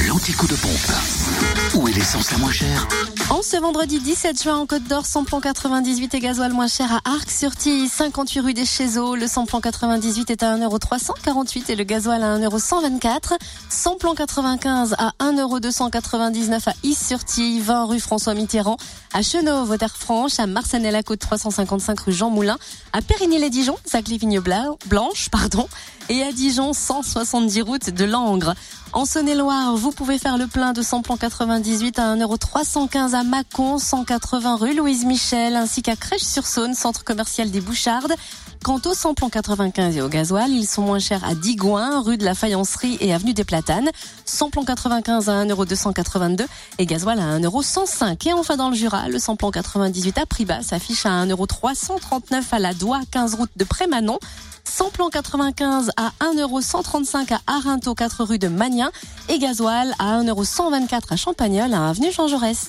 Mississippi. De pompe. Où est l'essence la moins chère En ce vendredi 17 juin en Côte d'Or, samplon 98 et gasoil moins cher à Arc-sur-Tille, 58 rue des Chézeaux. Le samplon 98 est à 1,348€ et le gasoil à 1,124€. Samplon 95 à 1,299€ à Is-sur-Tille, 20 rue François Mitterrand. À Chenauve, Terre-Franche, à Marsanne-la-Côte 355 rue Jean Moulin, à Périgny-les-Dijon, Sac-les-Vignes Blanche, pardon, et à Dijon 170 route de Langres. En Saône-et-Loire, vous pouvez faire le plein de samplon 98 à 1,315€ à Mâcon, 180 rue Louise Michel, ainsi qu'à Crèche-sur-Saône, centre commercial des Bouchardes. Quant au samplon 95 et au gasoil, ils sont moins chers à Digoin, rue de la Faïencerie et avenue des Platanes. Samplon 95 à 1,282€ et gasoil à 1,105€. Et enfin dans le Jura, le samplon 98 à prix bas s'affiche à 1,339€ à la Doigt, 15 route de Prémanon. Samplon 95 à 1,135€ à Arinto, 4 rue de Magnin et gasoil à 1,124€ à Champagnol, à avenue Jean Jaurès.